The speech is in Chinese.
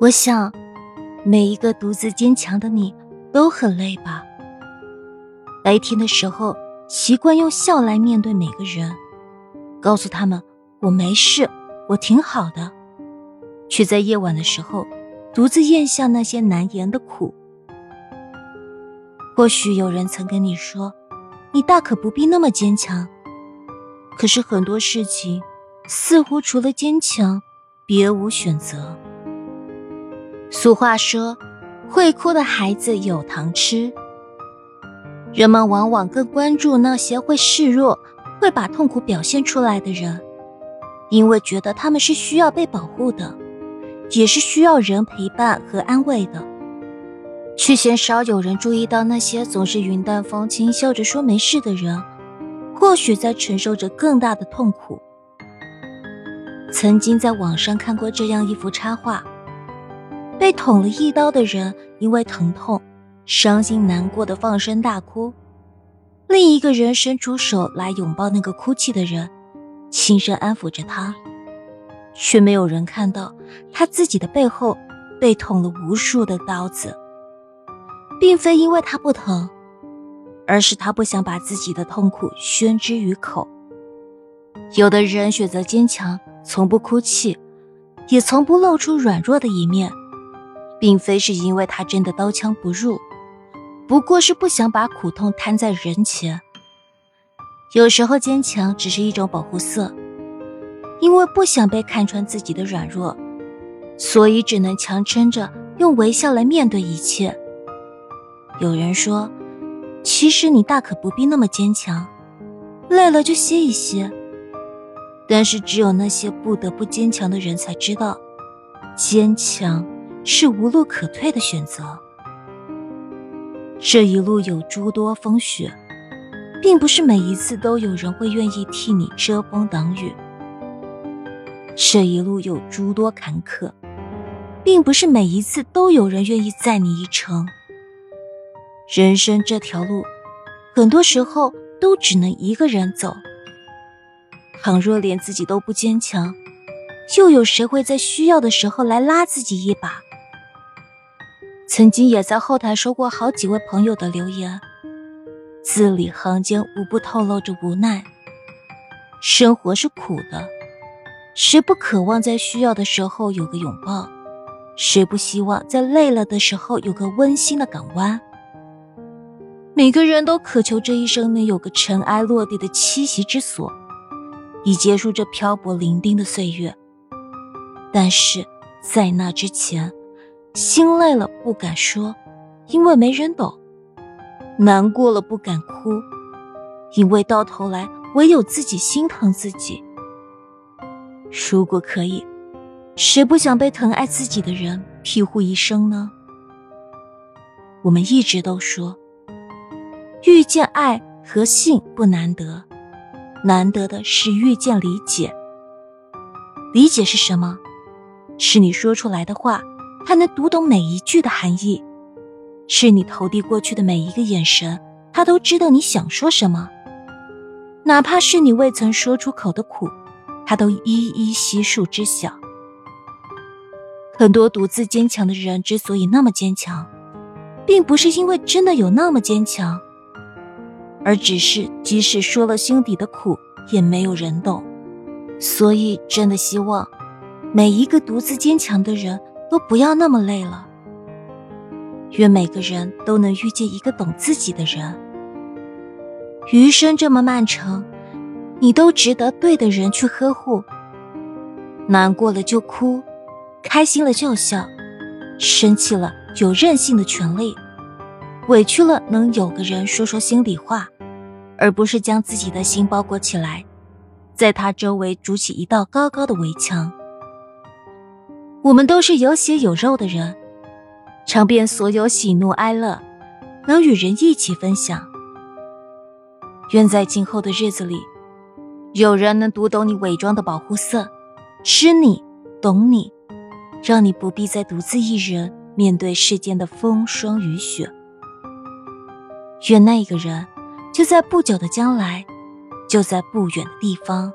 我想，每一个独自坚强的你都很累吧。白天的时候，习惯用笑来面对每个人，告诉他们我没事，我挺好的；却在夜晚的时候，独自咽下那些难言的苦。或许有人曾跟你说，你大可不必那么坚强。可是很多事情，似乎除了坚强，别无选择。俗话说：“会哭的孩子有糖吃。”人们往往更关注那些会示弱、会把痛苦表现出来的人，因为觉得他们是需要被保护的，也是需要人陪伴和安慰的。却鲜少有人注意到那些总是云淡风轻、笑着说没事的人，或许在承受着更大的痛苦。曾经在网上看过这样一幅插画。被捅了一刀的人因为疼痛，伤心难过的放声大哭；另一个人伸出手来拥抱那个哭泣的人，轻声安抚着他，却没有人看到他自己的背后被捅了无数的刀子，并非因为他不疼，而是他不想把自己的痛苦宣之于口。有的人选择坚强，从不哭泣，也从不露出软弱的一面。并非是因为他真的刀枪不入，不过是不想把苦痛摊在人前。有时候坚强只是一种保护色，因为不想被看穿自己的软弱，所以只能强撑着用微笑来面对一切。有人说，其实你大可不必那么坚强，累了就歇一歇。但是只有那些不得不坚强的人才知道，坚强。是无路可退的选择。这一路有诸多风雪，并不是每一次都有人会愿意替你遮风挡雨。这一路有诸多坎坷，并不是每一次都有人愿意载你一程。人生这条路，很多时候都只能一个人走。倘若连自己都不坚强，又有谁会在需要的时候来拉自己一把？曾经也在后台收过好几位朋友的留言，字里行间无不透露着无奈。生活是苦的，谁不渴望在需要的时候有个拥抱？谁不希望在累了的时候有个温馨的港湾？每个人都渴求这一生能有个尘埃落地的栖息之所，以结束这漂泊伶仃的岁月。但是在那之前。心累了不敢说，因为没人懂；难过了不敢哭，因为到头来唯有自己心疼自己。如果可以，谁不想被疼爱自己的人庇护一生呢？我们一直都说，遇见爱和性不难得，难得的是遇见理解。理解是什么？是你说出来的话。他能读懂每一句的含义，是你投递过去的每一个眼神，他都知道你想说什么。哪怕是你未曾说出口的苦，他都一一悉数知晓。很多独自坚强的人之所以那么坚强，并不是因为真的有那么坚强，而只是即使说了心底的苦，也没有人懂。所以，真的希望每一个独自坚强的人。都不要那么累了。愿每个人都能遇见一个懂自己的人。余生这么漫长，你都值得对的人去呵护。难过了就哭，开心了就笑，生气了有任性的权利，委屈了能有个人说说心里话，而不是将自己的心包裹起来，在他周围筑起一道高高的围墙。我们都是有血有肉的人，尝遍所有喜怒哀乐，能与人一起分享。愿在今后的日子里，有人能读懂你伪装的保护色，知你懂你，让你不必再独自一人面对世间的风霜雨雪。愿那个人就在不久的将来，就在不远的地方。